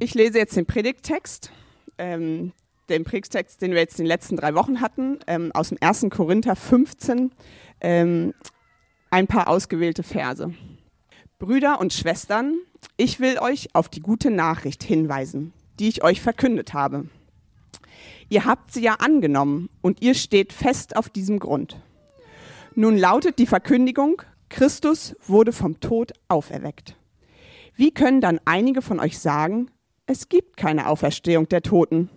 Ich lese jetzt den Predigttext, ähm, den Predigttext, den wir jetzt in den letzten drei Wochen hatten, ähm, aus dem 1. Korinther 15, ähm, ein paar ausgewählte Verse. Brüder und Schwestern, ich will euch auf die gute Nachricht hinweisen, die ich euch verkündet habe. Ihr habt sie ja angenommen und ihr steht fest auf diesem Grund. Nun lautet die Verkündigung, Christus wurde vom Tod auferweckt. Wie können dann einige von euch sagen, es gibt keine Auferstehung der Toten?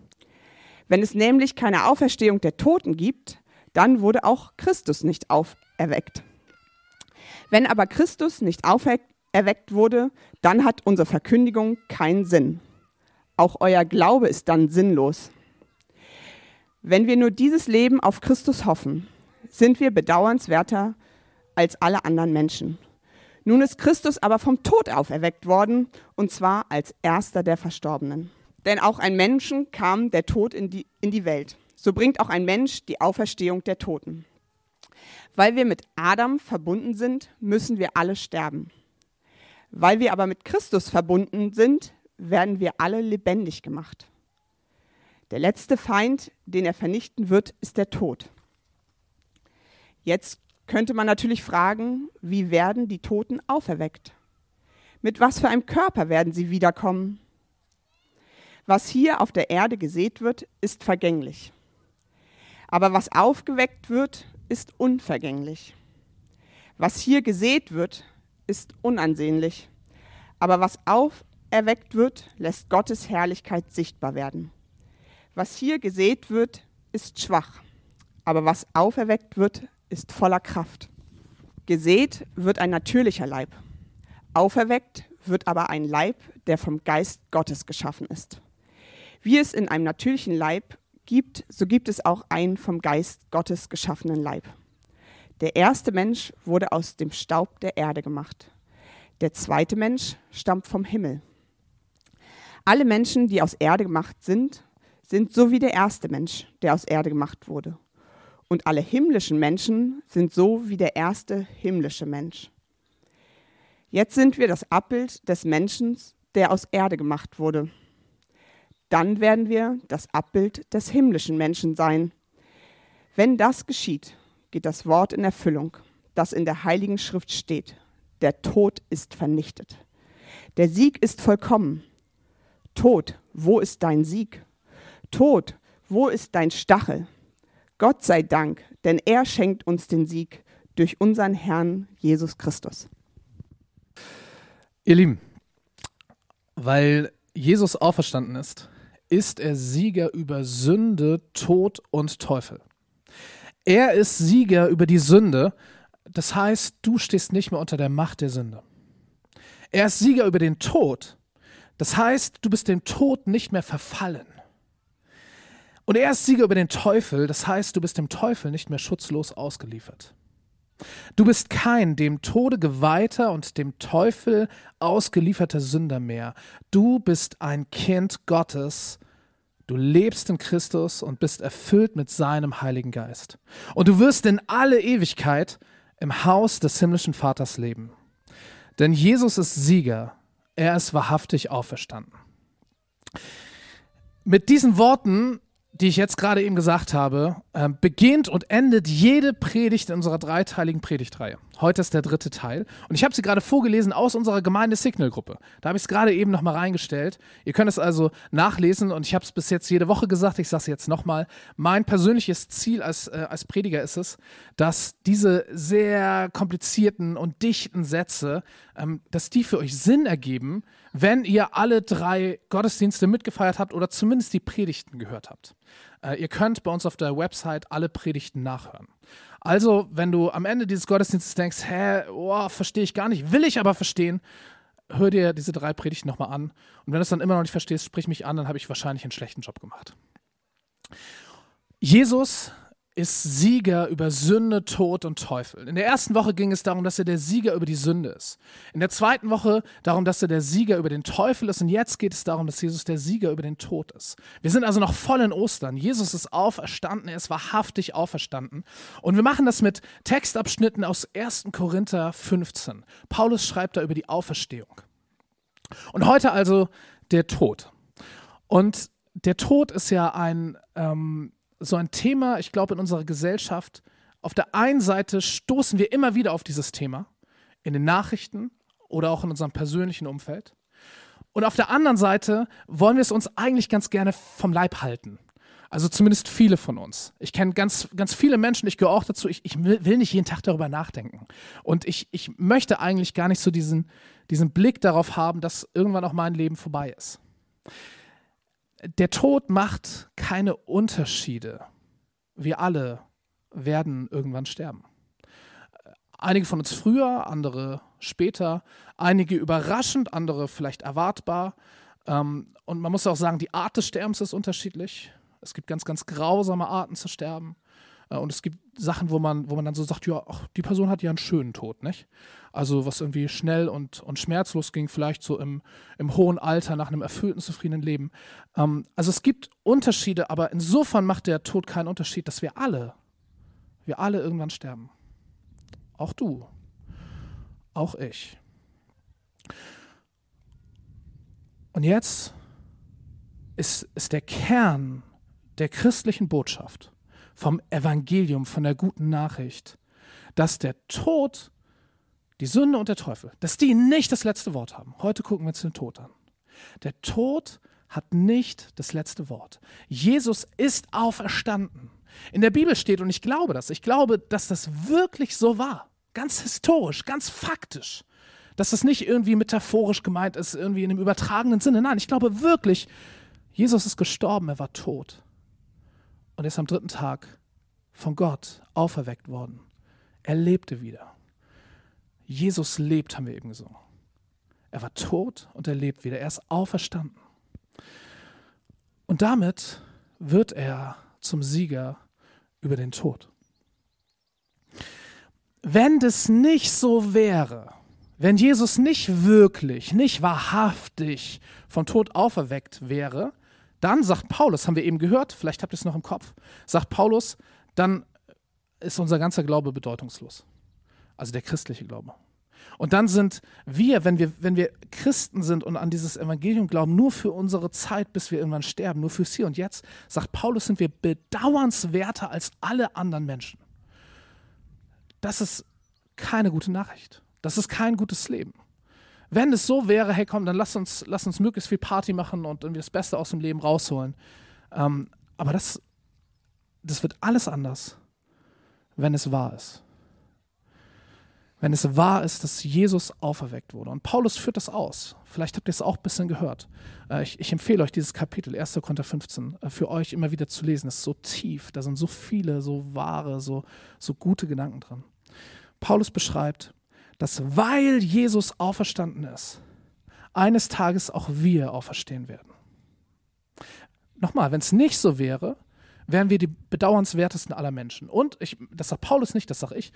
Wenn es nämlich keine Auferstehung der Toten gibt, dann wurde auch Christus nicht auferweckt. Wenn aber Christus nicht auferweckt wurde, dann hat unsere Verkündigung keinen Sinn. Auch euer Glaube ist dann sinnlos. Wenn wir nur dieses Leben auf Christus hoffen, sind wir bedauernswerter als alle anderen Menschen. Nun ist Christus aber vom Tod auferweckt worden, und zwar als erster der Verstorbenen. Denn auch ein Menschen kam der Tod in die, in die Welt. So bringt auch ein Mensch die Auferstehung der Toten. Weil wir mit Adam verbunden sind, müssen wir alle sterben. Weil wir aber mit Christus verbunden sind, werden wir alle lebendig gemacht. Der letzte Feind, den er vernichten wird, ist der Tod. Jetzt könnte man natürlich fragen, wie werden die Toten auferweckt? Mit was für einem Körper werden sie wiederkommen? Was hier auf der Erde gesät wird, ist vergänglich. Aber was aufgeweckt wird, ist unvergänglich. Was hier gesät wird, ist unansehnlich. Aber was auferweckt wird, lässt Gottes Herrlichkeit sichtbar werden. Was hier gesät wird, ist schwach, aber was auferweckt wird, ist voller Kraft. Gesät wird ein natürlicher Leib, auferweckt wird aber ein Leib, der vom Geist Gottes geschaffen ist. Wie es in einem natürlichen Leib gibt, so gibt es auch einen vom Geist Gottes geschaffenen Leib. Der erste Mensch wurde aus dem Staub der Erde gemacht. Der zweite Mensch stammt vom Himmel. Alle Menschen, die aus Erde gemacht sind, sind so wie der erste Mensch, der aus Erde gemacht wurde. Und alle himmlischen Menschen sind so wie der erste himmlische Mensch. Jetzt sind wir das Abbild des Menschen, der aus Erde gemacht wurde. Dann werden wir das Abbild des himmlischen Menschen sein. Wenn das geschieht, geht das Wort in Erfüllung, das in der Heiligen Schrift steht. Der Tod ist vernichtet. Der Sieg ist vollkommen. Tod, wo ist dein Sieg? Tod, wo ist dein Stachel? Gott sei Dank, denn er schenkt uns den Sieg durch unseren Herrn Jesus Christus. Ihr Lieben, weil Jesus auferstanden ist, ist er Sieger über Sünde, Tod und Teufel. Er ist Sieger über die Sünde, das heißt, du stehst nicht mehr unter der Macht der Sünde. Er ist Sieger über den Tod, das heißt, du bist dem Tod nicht mehr verfallen. Und er ist Sieger über den Teufel, das heißt, du bist dem Teufel nicht mehr schutzlos ausgeliefert. Du bist kein dem Tode geweihter und dem Teufel ausgelieferter Sünder mehr. Du bist ein Kind Gottes. Du lebst in Christus und bist erfüllt mit seinem Heiligen Geist. Und du wirst in alle Ewigkeit im Haus des himmlischen Vaters leben. Denn Jesus ist Sieger. Er ist wahrhaftig auferstanden. Mit diesen Worten die ich jetzt gerade eben gesagt habe, äh, beginnt und endet jede Predigt in unserer dreiteiligen Predigtreihe. Heute ist der dritte Teil. Und ich habe sie gerade vorgelesen aus unserer Gemeinde-Signal-Gruppe. Da habe ich es gerade eben nochmal reingestellt. Ihr könnt es also nachlesen und ich habe es bis jetzt jede Woche gesagt, ich sage es jetzt nochmal. Mein persönliches Ziel als, äh, als Prediger ist es, dass diese sehr komplizierten und dichten Sätze, ähm, dass die für euch Sinn ergeben, wenn ihr alle drei Gottesdienste mitgefeiert habt oder zumindest die Predigten gehört habt. Äh, ihr könnt bei uns auf der Website alle Predigten nachhören. Also, wenn du am Ende dieses Gottesdienstes denkst, hä, oh, verstehe ich gar nicht, will ich aber verstehen, hör dir diese drei Predigten nochmal an. Und wenn du es dann immer noch nicht verstehst, sprich mich an, dann habe ich wahrscheinlich einen schlechten Job gemacht. Jesus ist Sieger über Sünde, Tod und Teufel. In der ersten Woche ging es darum, dass er der Sieger über die Sünde ist. In der zweiten Woche darum, dass er der Sieger über den Teufel ist. Und jetzt geht es darum, dass Jesus der Sieger über den Tod ist. Wir sind also noch voll in Ostern. Jesus ist auferstanden, er ist wahrhaftig auferstanden. Und wir machen das mit Textabschnitten aus 1. Korinther 15. Paulus schreibt da über die Auferstehung. Und heute also der Tod. Und der Tod ist ja ein, ähm, so ein Thema, ich glaube, in unserer Gesellschaft. Auf der einen Seite stoßen wir immer wieder auf dieses Thema, in den Nachrichten oder auch in unserem persönlichen Umfeld. Und auf der anderen Seite wollen wir es uns eigentlich ganz gerne vom Leib halten. Also zumindest viele von uns. Ich kenne ganz, ganz viele Menschen, ich gehöre auch dazu, ich, ich will nicht jeden Tag darüber nachdenken. Und ich, ich möchte eigentlich gar nicht so diesen, diesen Blick darauf haben, dass irgendwann auch mein Leben vorbei ist. Der Tod macht keine Unterschiede. Wir alle werden irgendwann sterben. Einige von uns früher, andere später, einige überraschend, andere vielleicht erwartbar. Ähm, und man muss auch sagen, die Art des Sterbens ist unterschiedlich. Es gibt ganz, ganz grausame Arten zu sterben. Äh, und es gibt Sachen, wo man, wo man dann so sagt, ja, ach, die Person hat ja einen schönen Tod, nicht? Also was irgendwie schnell und, und schmerzlos ging, vielleicht so im, im hohen Alter nach einem erfüllten, zufriedenen Leben. Ähm, also es gibt Unterschiede, aber insofern macht der Tod keinen Unterschied, dass wir alle, wir alle irgendwann sterben. Auch du. Auch ich. Und jetzt ist, ist der Kern der christlichen Botschaft, vom Evangelium, von der guten Nachricht, dass der Tod, die Sünde und der Teufel, dass die nicht das letzte Wort haben. Heute gucken wir uns den Tod an. Der Tod hat nicht das letzte Wort. Jesus ist auferstanden. In der Bibel steht, und ich glaube das, ich glaube, dass das wirklich so war. Ganz historisch, ganz faktisch. Dass das nicht irgendwie metaphorisch gemeint ist, irgendwie in einem übertragenen Sinne. Nein, ich glaube wirklich, Jesus ist gestorben, er war tot und ist am dritten Tag von Gott auferweckt worden. Er lebte wieder. Jesus lebt, haben wir eben gesungen. Er war tot und er lebt wieder. Er ist auferstanden. Und damit wird er zum Sieger über den Tod. Wenn das nicht so wäre, wenn Jesus nicht wirklich, nicht wahrhaftig vom Tod auferweckt wäre, dann sagt Paulus, haben wir eben gehört, vielleicht habt ihr es noch im Kopf, sagt Paulus, dann ist unser ganzer Glaube bedeutungslos. Also der christliche Glaube. Und dann sind wir, wenn wir, wenn wir Christen sind und an dieses Evangelium glauben, nur für unsere Zeit, bis wir irgendwann sterben, nur fürs Hier und Jetzt, sagt Paulus, sind wir bedauernswerter als alle anderen Menschen. Das ist keine gute Nachricht. Das ist kein gutes Leben. Wenn es so wäre, hey komm, dann lass uns, lass uns möglichst viel Party machen und irgendwie das Beste aus dem Leben rausholen. Ähm, aber das, das wird alles anders, wenn es wahr ist. Wenn es wahr ist, dass Jesus auferweckt wurde. Und Paulus führt das aus. Vielleicht habt ihr es auch ein bisschen gehört. Äh, ich, ich, empfehle euch dieses Kapitel, 1. Korinther 15, äh, für euch immer wieder zu lesen. Es ist so tief, da sind so viele, so wahre, so, so gute Gedanken drin. Paulus beschreibt, dass weil Jesus auferstanden ist, eines Tages auch wir auferstehen werden. Nochmal, wenn es nicht so wäre, wären wir die bedauernswertesten aller Menschen. Und, ich, das sagt Paulus nicht, das sage ich,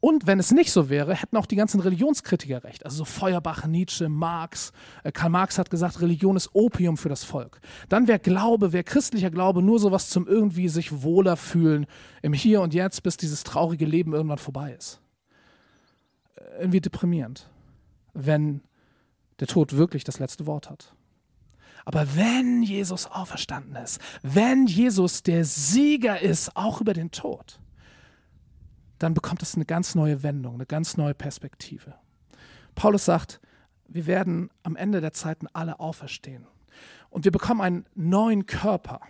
und wenn es nicht so wäre, hätten auch die ganzen Religionskritiker recht. Also so Feuerbach, Nietzsche, Marx. Äh, Karl Marx hat gesagt, Religion ist Opium für das Volk. Dann wäre Glaube, wäre christlicher Glaube nur sowas zum irgendwie sich wohler fühlen im Hier und Jetzt, bis dieses traurige Leben irgendwann vorbei ist irgendwie deprimierend, wenn der Tod wirklich das letzte Wort hat. Aber wenn Jesus auferstanden ist, wenn Jesus der Sieger ist, auch über den Tod, dann bekommt es eine ganz neue Wendung, eine ganz neue Perspektive. Paulus sagt, wir werden am Ende der Zeiten alle auferstehen. Und wir bekommen einen neuen Körper.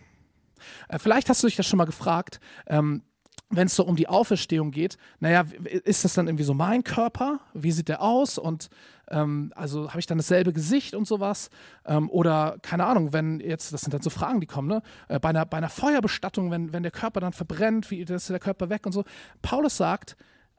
Äh, vielleicht hast du dich das schon mal gefragt. Ähm, wenn es so um die Auferstehung geht, naja, ist das dann irgendwie so mein Körper? Wie sieht der aus? Und ähm, also habe ich dann dasselbe Gesicht und sowas? Ähm, oder keine Ahnung, wenn jetzt, das sind dann so Fragen, die kommen, ne? Äh, bei, einer, bei einer Feuerbestattung, wenn, wenn der Körper dann verbrennt, wie ist der Körper weg und so. Paulus sagt,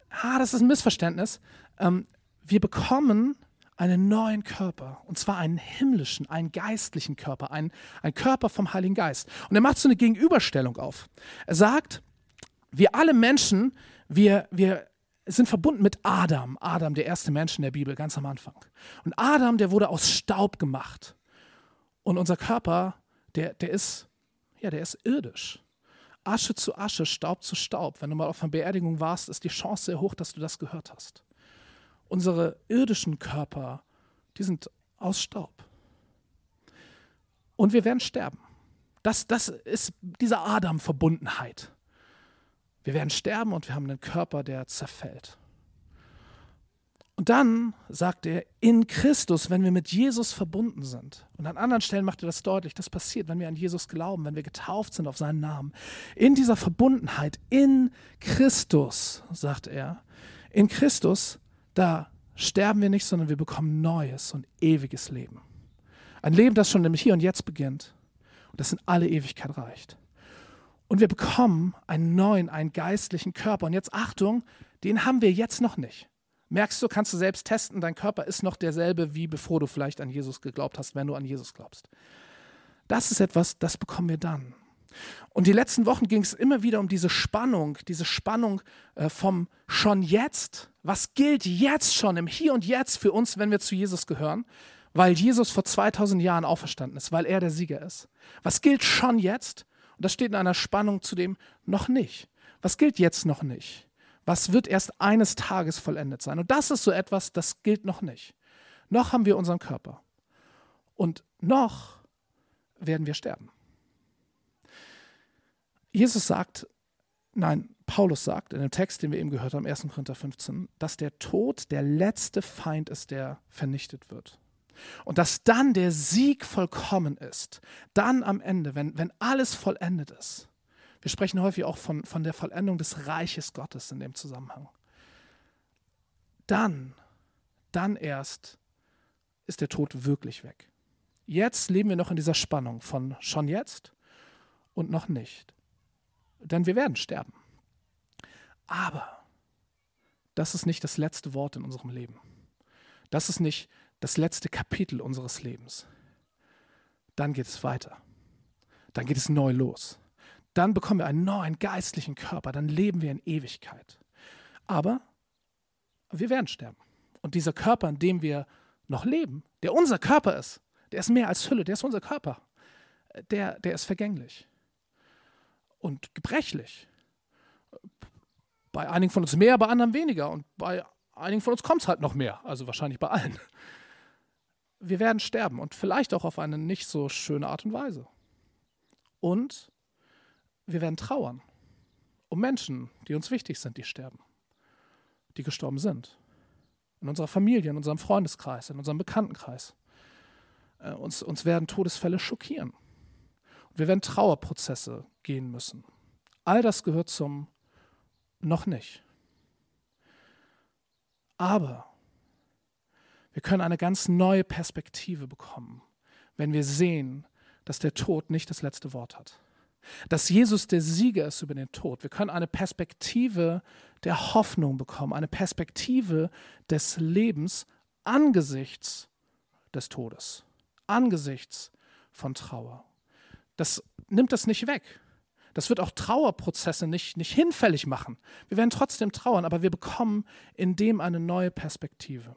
ah, das ist ein Missverständnis. Ähm, wir bekommen einen neuen Körper, und zwar einen himmlischen, einen geistlichen Körper, einen, einen Körper vom Heiligen Geist. Und er macht so eine Gegenüberstellung auf. Er sagt, wir alle Menschen, wir, wir sind verbunden mit Adam. Adam, der erste Mensch in der Bibel, ganz am Anfang. Und Adam, der wurde aus Staub gemacht. Und unser Körper, der, der ist, ja, der ist irdisch. Asche zu Asche, Staub zu Staub. Wenn du mal auf einer Beerdigung warst, ist die Chance sehr hoch, dass du das gehört hast. Unsere irdischen Körper, die sind aus Staub. Und wir werden sterben. Das, das ist diese Adam-Verbundenheit. Wir werden sterben und wir haben einen Körper, der zerfällt. Und dann sagt er, in Christus, wenn wir mit Jesus verbunden sind. Und an anderen Stellen macht er das deutlich, das passiert, wenn wir an Jesus glauben, wenn wir getauft sind auf seinen Namen. In dieser Verbundenheit, in Christus, sagt er, in Christus, da sterben wir nicht, sondern wir bekommen neues und ewiges Leben. Ein Leben, das schon nämlich hier und jetzt beginnt und das in alle Ewigkeit reicht. Und wir bekommen einen neuen, einen geistlichen Körper. Und jetzt Achtung, den haben wir jetzt noch nicht. Merkst du, kannst du selbst testen, dein Körper ist noch derselbe, wie bevor du vielleicht an Jesus geglaubt hast, wenn du an Jesus glaubst. Das ist etwas, das bekommen wir dann. Und die letzten Wochen ging es immer wieder um diese Spannung, diese Spannung äh, vom schon jetzt. Was gilt jetzt schon im Hier und Jetzt für uns, wenn wir zu Jesus gehören? Weil Jesus vor 2000 Jahren auferstanden ist, weil er der Sieger ist. Was gilt schon jetzt? Und das steht in einer Spannung zu dem noch nicht. Was gilt jetzt noch nicht? Was wird erst eines Tages vollendet sein? Und das ist so etwas, das gilt noch nicht. Noch haben wir unseren Körper. Und noch werden wir sterben. Jesus sagt, nein, Paulus sagt in dem Text, den wir eben gehört haben, 1. Korinther 15, dass der Tod der letzte Feind ist, der vernichtet wird. Und dass dann der Sieg vollkommen ist. Dann am Ende, wenn, wenn alles vollendet ist, wir sprechen häufig auch von, von der Vollendung des Reiches Gottes in dem Zusammenhang. Dann, dann erst ist der Tod wirklich weg. Jetzt leben wir noch in dieser Spannung von schon jetzt und noch nicht. Denn wir werden sterben. Aber das ist nicht das letzte Wort in unserem Leben. Das ist nicht das letzte Kapitel unseres Lebens. Dann geht es weiter. Dann geht es neu los dann bekommen wir einen neuen geistlichen Körper, dann leben wir in Ewigkeit. Aber wir werden sterben. Und dieser Körper, in dem wir noch leben, der unser Körper ist, der ist mehr als Hülle, der ist unser Körper. Der, der ist vergänglich und gebrechlich. Bei einigen von uns mehr, bei anderen weniger. Und bei einigen von uns kommt es halt noch mehr, also wahrscheinlich bei allen. Wir werden sterben und vielleicht auch auf eine nicht so schöne Art und Weise. Und wir werden trauern um Menschen, die uns wichtig sind, die sterben, die gestorben sind. In unserer Familie, in unserem Freundeskreis, in unserem Bekanntenkreis. Äh, uns, uns werden Todesfälle schockieren. Und wir werden Trauerprozesse gehen müssen. All das gehört zum noch nicht. Aber wir können eine ganz neue Perspektive bekommen, wenn wir sehen, dass der Tod nicht das letzte Wort hat dass Jesus der Sieger ist über den Tod. Wir können eine Perspektive der Hoffnung bekommen, eine Perspektive des Lebens angesichts des Todes, angesichts von Trauer. Das nimmt das nicht weg. Das wird auch Trauerprozesse nicht, nicht hinfällig machen. Wir werden trotzdem trauern, aber wir bekommen in dem eine neue Perspektive.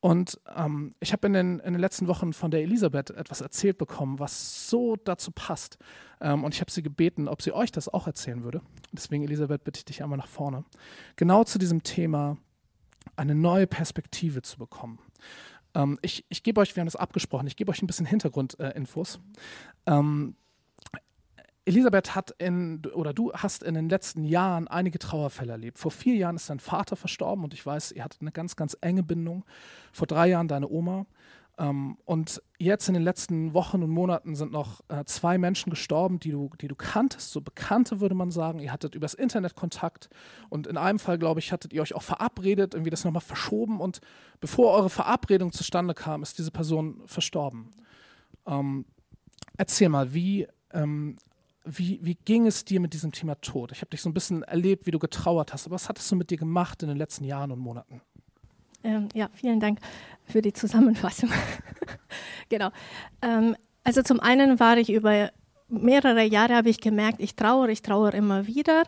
Und ähm, ich habe in den, in den letzten Wochen von der Elisabeth etwas erzählt bekommen, was so dazu passt. Ähm, und ich habe sie gebeten, ob sie euch das auch erzählen würde. Deswegen, Elisabeth, bitte ich dich einmal nach vorne. Genau zu diesem Thema eine neue Perspektive zu bekommen. Ähm, ich, ich gebe euch, wir haben das abgesprochen, ich gebe euch ein bisschen Hintergrundinfos. Äh, Elisabeth hat in, oder du hast in den letzten Jahren einige Trauerfälle erlebt. Vor vier Jahren ist dein Vater verstorben und ich weiß, ihr hattet eine ganz, ganz enge Bindung. Vor drei Jahren deine Oma. Ähm, und jetzt in den letzten Wochen und Monaten sind noch äh, zwei Menschen gestorben, die du, die du kanntest, so Bekannte würde man sagen. Ihr hattet übers Internet Kontakt und in einem Fall, glaube ich, hattet ihr euch auch verabredet, irgendwie das nochmal verschoben und bevor eure Verabredung zustande kam, ist diese Person verstorben. Ähm, erzähl mal, wie ähm, wie, wie ging es dir mit diesem Thema Tod? Ich habe dich so ein bisschen erlebt, wie du getrauert hast, aber was hattest du mit dir gemacht in den letzten Jahren und Monaten? Ähm, ja, vielen Dank für die Zusammenfassung. genau. Ähm, also zum einen war ich über mehrere Jahre, habe ich gemerkt, ich trauere, ich trauere immer wieder.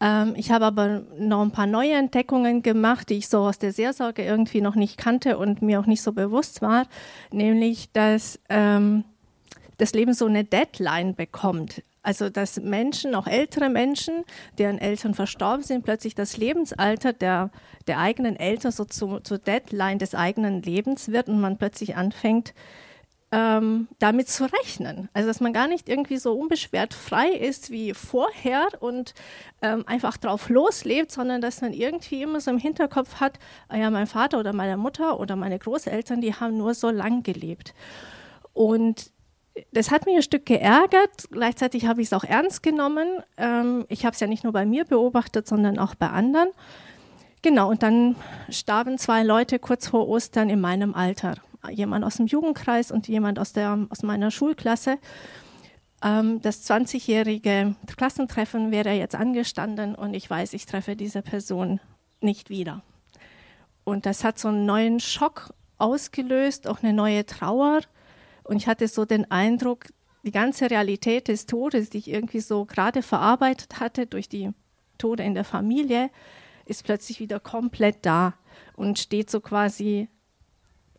Ähm, ich habe aber noch ein paar neue Entdeckungen gemacht, die ich so aus der Seelsorge irgendwie noch nicht kannte und mir auch nicht so bewusst war, nämlich, dass ähm, das Leben so eine Deadline bekommt. Also dass Menschen, auch ältere Menschen, deren Eltern verstorben sind, plötzlich das Lebensalter der, der eigenen Eltern so zu, zur Deadline des eigenen Lebens wird und man plötzlich anfängt, ähm, damit zu rechnen. Also dass man gar nicht irgendwie so unbeschwert frei ist wie vorher und ähm, einfach drauf loslebt, sondern dass man irgendwie immer so im Hinterkopf hat, ah ja, mein Vater oder meine Mutter oder meine Großeltern, die haben nur so lang gelebt. Und das hat mich ein Stück geärgert. Gleichzeitig habe ich es auch ernst genommen. Ähm, ich habe es ja nicht nur bei mir beobachtet, sondern auch bei anderen. Genau, und dann starben zwei Leute kurz vor Ostern in meinem Alter jemand aus dem Jugendkreis und jemand aus, der, aus meiner Schulklasse. Ähm, das 20-jährige Klassentreffen wäre jetzt angestanden und ich weiß, ich treffe diese Person nicht wieder. Und das hat so einen neuen Schock ausgelöst, auch eine neue Trauer. Und ich hatte so den Eindruck, die ganze Realität des Todes, die ich irgendwie so gerade verarbeitet hatte durch die Tode in der Familie, ist plötzlich wieder komplett da und steht so quasi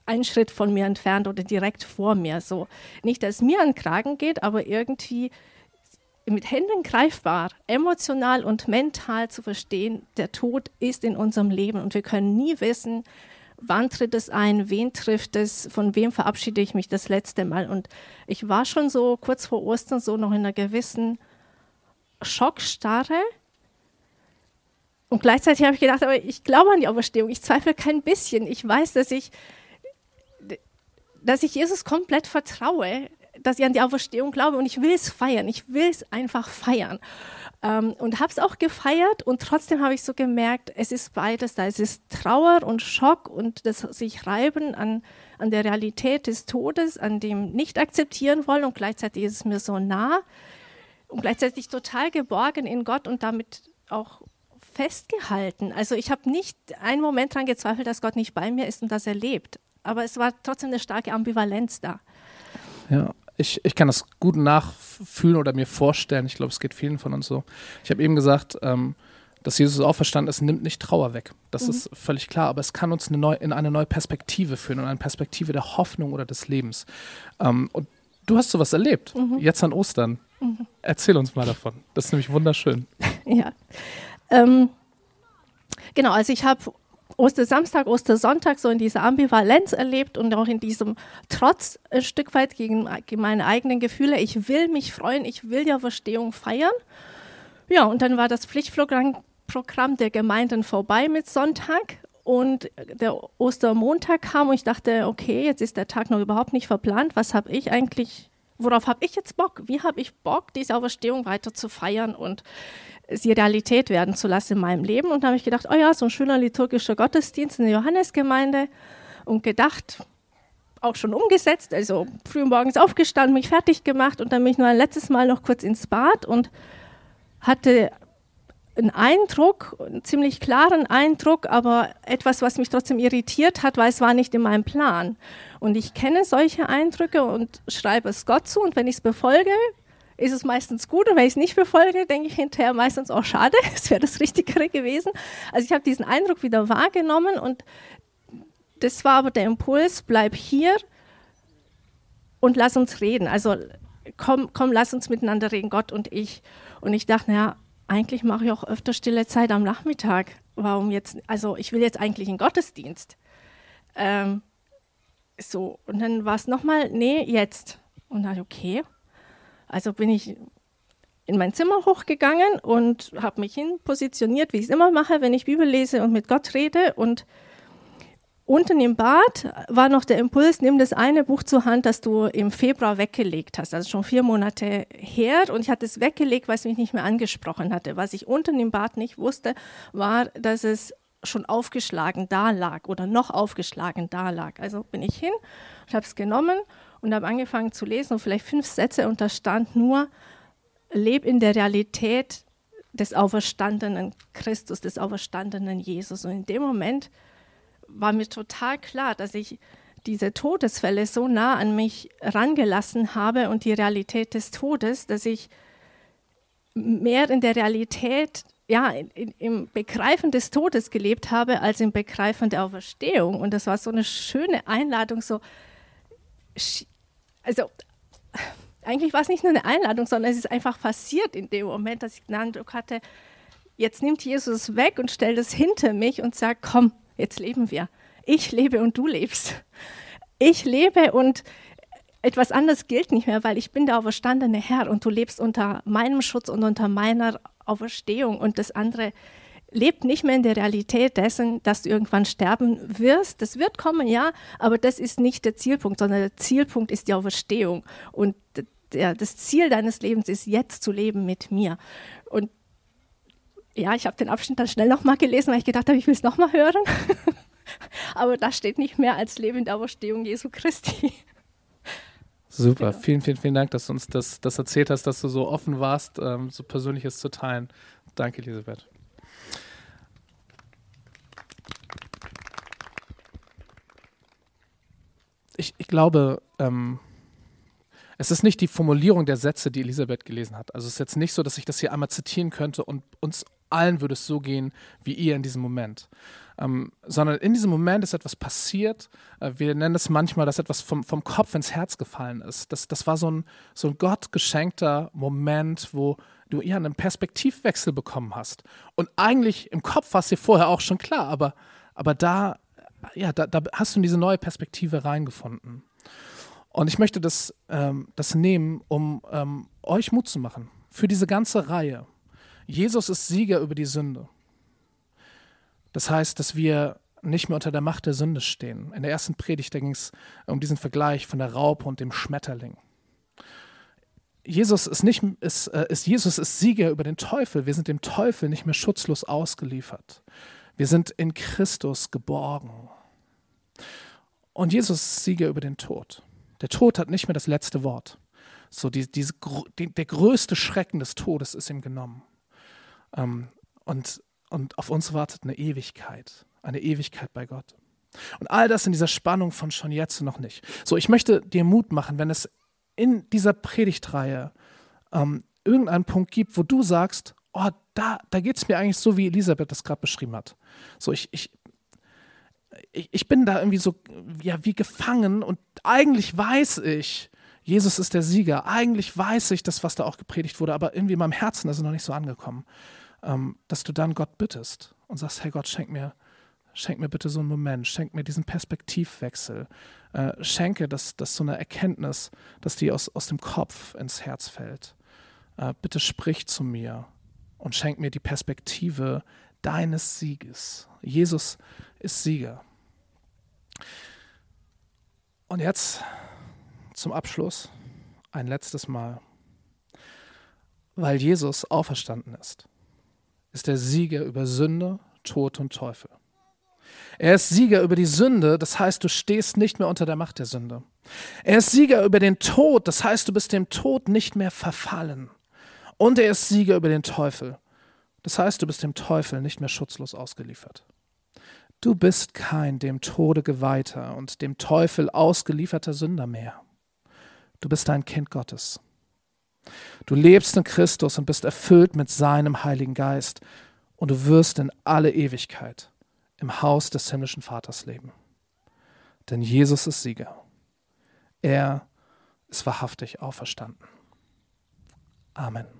einen Schritt von mir entfernt oder direkt vor mir. So nicht, dass es mir an den Kragen geht, aber irgendwie mit Händen greifbar, emotional und mental zu verstehen, der Tod ist in unserem Leben und wir können nie wissen, wann tritt es ein, wen trifft es, von wem verabschiede ich mich das letzte Mal. Und ich war schon so kurz vor Ostern so noch in einer gewissen Schockstarre. Und gleichzeitig habe ich gedacht, aber ich glaube an die Auferstehung. Ich zweifle kein bisschen. Ich weiß, dass ich dass ich Jesus komplett vertraue, dass ich an die Auferstehung glaube und ich will es feiern. Ich will es einfach feiern. Ähm, und habe es auch gefeiert und trotzdem habe ich so gemerkt, es ist beides da. Es ist Trauer und Schock und das sich reiben an, an der Realität des Todes, an dem nicht akzeptieren wollen und gleichzeitig ist es mir so nah und gleichzeitig total geborgen in Gott und damit auch festgehalten. Also ich habe nicht einen Moment daran gezweifelt, dass Gott nicht bei mir ist und dass er lebt aber es war trotzdem eine starke Ambivalenz da. Ja, ich, ich kann das gut nachfühlen oder mir vorstellen. Ich glaube, es geht vielen von uns so. Ich habe eben gesagt, ähm, dass Jesus auferstanden ist, nimmt nicht Trauer weg. Das mhm. ist völlig klar, aber es kann uns eine neu, in eine neue Perspektive führen, in eine Perspektive der Hoffnung oder des Lebens. Ähm, und du hast sowas erlebt, mhm. jetzt an Ostern. Mhm. Erzähl uns mal davon. Das ist nämlich wunderschön. ja. Ähm, genau, also ich habe Ostersamstag, Ostersonntag so in dieser Ambivalenz erlebt und auch in diesem Trotz ein Stück weit gegen, meine eigenen Gefühle. Ich will mich freuen, ich will ja Verstehung feiern. Ja, und dann war das Pflichtprogramm der Gemeinden vorbei mit Sonntag und der Ostermontag kam und ich dachte, okay, jetzt ist der Tag noch überhaupt nicht verplant. Was habe ich eigentlich, worauf habe ich jetzt Bock? Wie habe ich Bock, diese Auferstehung weiter zu feiern und sie Realität werden zu lassen in meinem Leben. Und da habe ich gedacht, oh ja, so ein schöner liturgischer Gottesdienst in der Johannesgemeinde und gedacht, auch schon umgesetzt, also früh morgens aufgestanden, mich fertig gemacht und dann bin ich nur ein letztes Mal noch kurz ins Bad und hatte einen Eindruck, einen ziemlich klaren Eindruck, aber etwas, was mich trotzdem irritiert hat, weil es war nicht in meinem Plan. Und ich kenne solche Eindrücke und schreibe es Gott zu und wenn ich es befolge, ist es meistens gut und wenn ich es nicht befolge, denke ich hinterher meistens auch oh, schade, es wäre das Richtigere gewesen. Also ich habe diesen Eindruck wieder wahrgenommen und das war aber der Impuls, bleib hier und lass uns reden. Also komm, komm, lass uns miteinander reden, Gott und ich. Und ich dachte, naja, eigentlich mache ich auch öfter stille Zeit am Nachmittag. Warum jetzt? Also ich will jetzt eigentlich einen Gottesdienst. Ähm, so, und dann war es nochmal, nee, jetzt. Und dann, okay, also bin ich in mein Zimmer hochgegangen und habe mich hin positioniert, wie ich es immer mache, wenn ich Bibel lese und mit Gott rede. Und unten im Bad war noch der Impuls, nimm das eine Buch zur Hand, das du im Februar weggelegt hast, also schon vier Monate her. Und ich hatte es weggelegt, weil es mich nicht mehr angesprochen hatte. Was ich unten im Bad nicht wusste, war, dass es schon aufgeschlagen da lag oder noch aufgeschlagen da lag. Also bin ich hin, ich habe es genommen und habe angefangen zu lesen und vielleicht fünf Sätze und da stand nur, leb in der Realität des auferstandenen Christus, des auferstandenen Jesus. Und in dem Moment war mir total klar, dass ich diese Todesfälle so nah an mich rangelassen habe und die Realität des Todes, dass ich mehr in der Realität, ja, in, im Begreifen des Todes gelebt habe, als im Begreifen der Auferstehung. Und das war so eine schöne Einladung, so also eigentlich war es nicht nur eine Einladung, sondern es ist einfach passiert in dem Moment, dass ich den Eindruck hatte, jetzt nimmt Jesus weg und stellt es hinter mich und sagt, komm, jetzt leben wir. Ich lebe und du lebst. Ich lebe und etwas anderes gilt nicht mehr, weil ich bin der auferstandene Herr und du lebst unter meinem Schutz und unter meiner Auferstehung und das andere lebt nicht mehr in der Realität dessen, dass du irgendwann sterben wirst. Das wird kommen, ja, aber das ist nicht der Zielpunkt, sondern der Zielpunkt ist die Auferstehung. Und der, das Ziel deines Lebens ist, jetzt zu leben mit mir. Und ja, ich habe den Abschnitt dann schnell nochmal gelesen, weil ich gedacht habe, ich will es nochmal hören. aber da steht nicht mehr als Leben in der Auferstehung Jesu Christi. Super, genau. vielen, vielen, vielen Dank, dass du uns das, das erzählt hast, dass du so offen warst, ähm, so Persönliches zu teilen. Danke, Elisabeth. ich, ich glaube, ähm, es ist nicht die Formulierung der Sätze, die Elisabeth gelesen hat. Also es ist jetzt nicht so, dass ich das hier einmal zitieren könnte und uns allen würde es so gehen wie ihr in diesem Moment. Ähm, sondern in diesem Moment ist etwas passiert. Äh, wir nennen es manchmal, dass etwas vom, vom Kopf ins Herz gefallen ist. Das, das war so ein, so ein Gott Moment, wo du ja einen Perspektivwechsel bekommen hast. Und eigentlich im Kopf war es dir vorher auch schon klar, aber, aber da ja, da, da, hast du in diese neue Perspektive reingefunden. Und ich möchte das, ähm, das nehmen, um ähm, euch Mut zu machen für diese ganze Reihe. Jesus ist Sieger über die Sünde. Das heißt, dass wir nicht mehr unter der Macht der Sünde stehen. In der ersten Predigt ging es um diesen Vergleich von der Raupe und dem Schmetterling. Jesus ist, nicht, ist, äh, ist, Jesus ist Sieger über den Teufel. Wir sind dem Teufel nicht mehr schutzlos ausgeliefert. Wir sind in Christus geborgen. Und Jesus ist Sieger über den Tod. Der Tod hat nicht mehr das letzte Wort. So die, diese, die, der größte Schrecken des Todes ist ihm genommen. Ähm, und, und auf uns wartet eine Ewigkeit, eine Ewigkeit bei Gott. Und all das in dieser Spannung von schon jetzt noch nicht. So, ich möchte dir Mut machen, wenn es in dieser Predigtreihe ähm, irgendeinen Punkt gibt, wo du sagst, oh, da, da geht es mir eigentlich so, wie Elisabeth das gerade beschrieben hat. So, ich, ich, ich bin da irgendwie so, ja, wie gefangen und eigentlich weiß ich, Jesus ist der Sieger. Eigentlich weiß ich das, was da auch gepredigt wurde, aber irgendwie in meinem Herzen ist es noch nicht so angekommen, dass du dann Gott bittest und sagst, hey Gott, schenk mir, schenk mir bitte so einen Moment, schenk mir diesen Perspektivwechsel, äh, schenke, dass, dass so eine Erkenntnis, dass die aus, aus dem Kopf ins Herz fällt. Äh, bitte sprich zu mir und schenk mir die Perspektive deines Sieges. Jesus ist Sieger. Und jetzt zum Abschluss ein letztes Mal. Weil Jesus auferstanden ist, ist er Sieger über Sünde, Tod und Teufel. Er ist Sieger über die Sünde, das heißt, du stehst nicht mehr unter der Macht der Sünde. Er ist Sieger über den Tod, das heißt, du bist dem Tod nicht mehr verfallen. Und er ist Sieger über den Teufel. Das heißt, du bist dem Teufel nicht mehr schutzlos ausgeliefert. Du bist kein dem Tode geweihter und dem Teufel ausgelieferter Sünder mehr. Du bist ein Kind Gottes. Du lebst in Christus und bist erfüllt mit seinem Heiligen Geist und du wirst in alle Ewigkeit im Haus des himmlischen Vaters leben. Denn Jesus ist Sieger. Er ist wahrhaftig auferstanden. Amen.